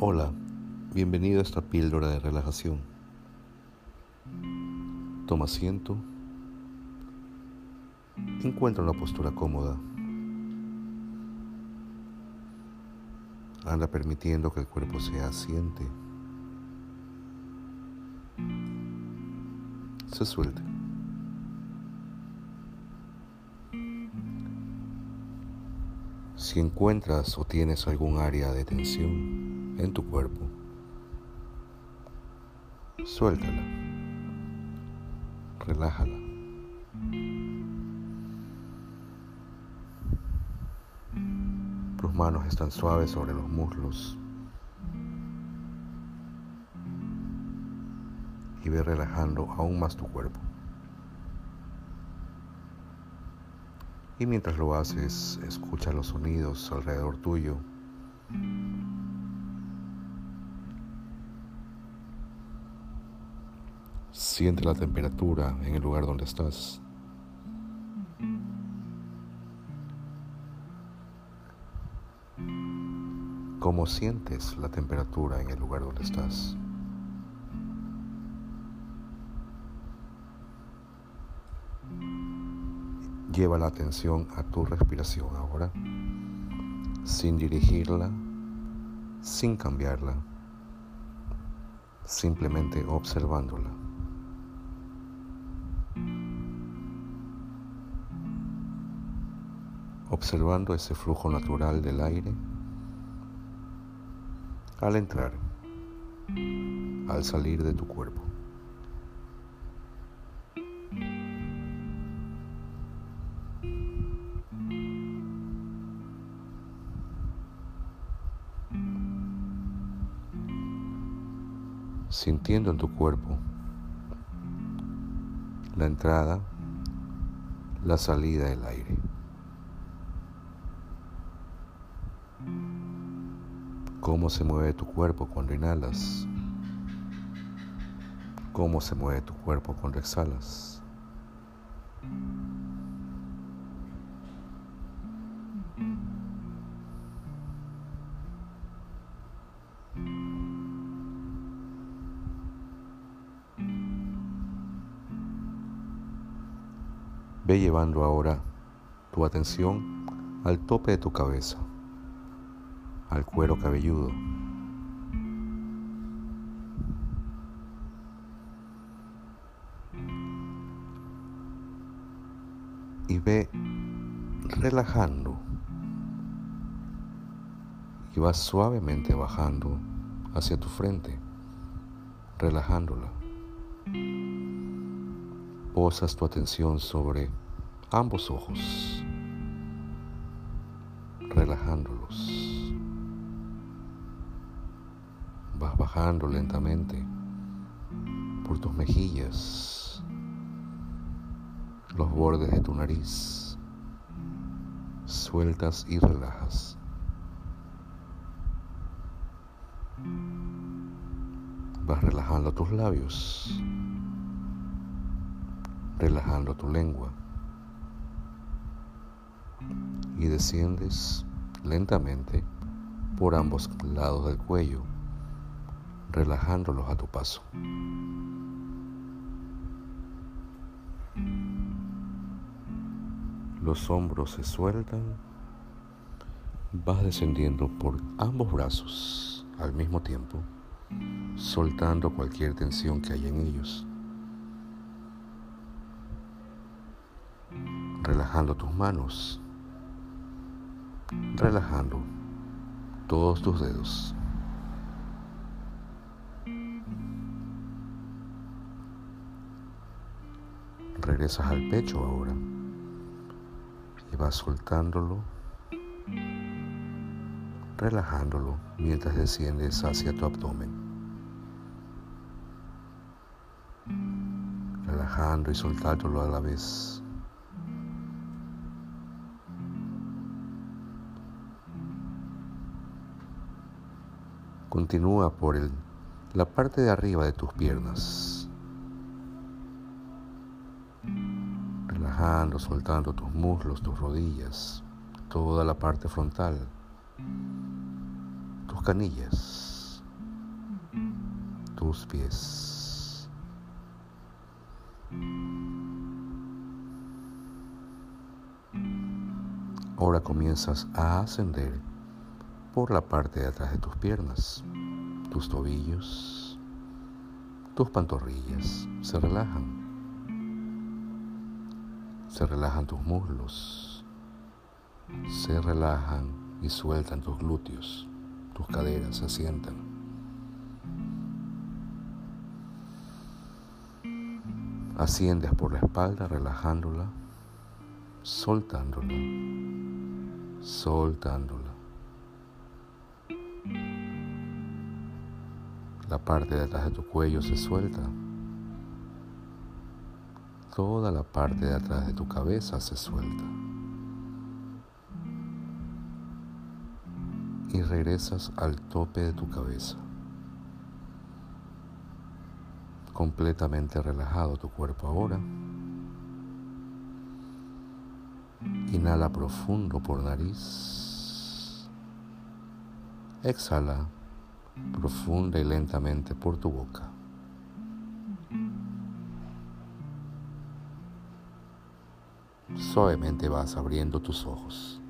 Hola, bienvenido a esta píldora de relajación. Toma asiento. Encuentra una postura cómoda. Anda permitiendo que el cuerpo se asiente. Se suelte. Si encuentras o tienes algún área de tensión en tu cuerpo, suéltala, relájala. Tus manos están suaves sobre los muslos y ve relajando aún más tu cuerpo. Y mientras lo haces, escucha los sonidos alrededor tuyo. Siente la temperatura en el lugar donde estás. ¿Cómo sientes la temperatura en el lugar donde estás? Lleva la atención a tu respiración ahora, sin dirigirla, sin cambiarla, simplemente observándola. Observando ese flujo natural del aire al entrar, al salir de tu cuerpo. sintiendo en tu cuerpo la entrada, la salida del aire. Cómo se mueve tu cuerpo cuando inhalas. Cómo se mueve tu cuerpo cuando exhalas. Ve llevando ahora tu atención al tope de tu cabeza, al cuero cabelludo. Y ve relajando y vas suavemente bajando hacia tu frente, relajándola posas tu atención sobre ambos ojos, relajándolos. Vas bajando lentamente por tus mejillas, los bordes de tu nariz, sueltas y relajas. Vas relajando tus labios relajando tu lengua y desciendes lentamente por ambos lados del cuello, relajándolos a tu paso. Los hombros se sueltan, vas descendiendo por ambos brazos al mismo tiempo, soltando cualquier tensión que haya en ellos. relajando tus manos, relajando todos tus dedos. Regresas al pecho ahora y vas soltándolo, relajándolo mientras desciendes hacia tu abdomen. Relajando y soltándolo a la vez. Continúa por el, la parte de arriba de tus piernas. Relajando, soltando tus muslos, tus rodillas, toda la parte frontal, tus canillas. tus pies. Ahora comienzas a ascender por la parte de atrás de tus piernas, tus tobillos, tus pantorrillas se relajan. Se relajan tus muslos, se relajan y sueltan tus glúteos, tus caderas se asientan. Asciendes por la espalda relajándola, soltándola, soltándola. La parte de atrás de tu cuello se suelta. Toda la parte de atrás de tu cabeza se suelta. Y regresas al tope de tu cabeza. Completamente relajado tu cuerpo ahora. Inhala profundo por nariz. Exhala profunda y lentamente por tu boca. Suavemente vas abriendo tus ojos.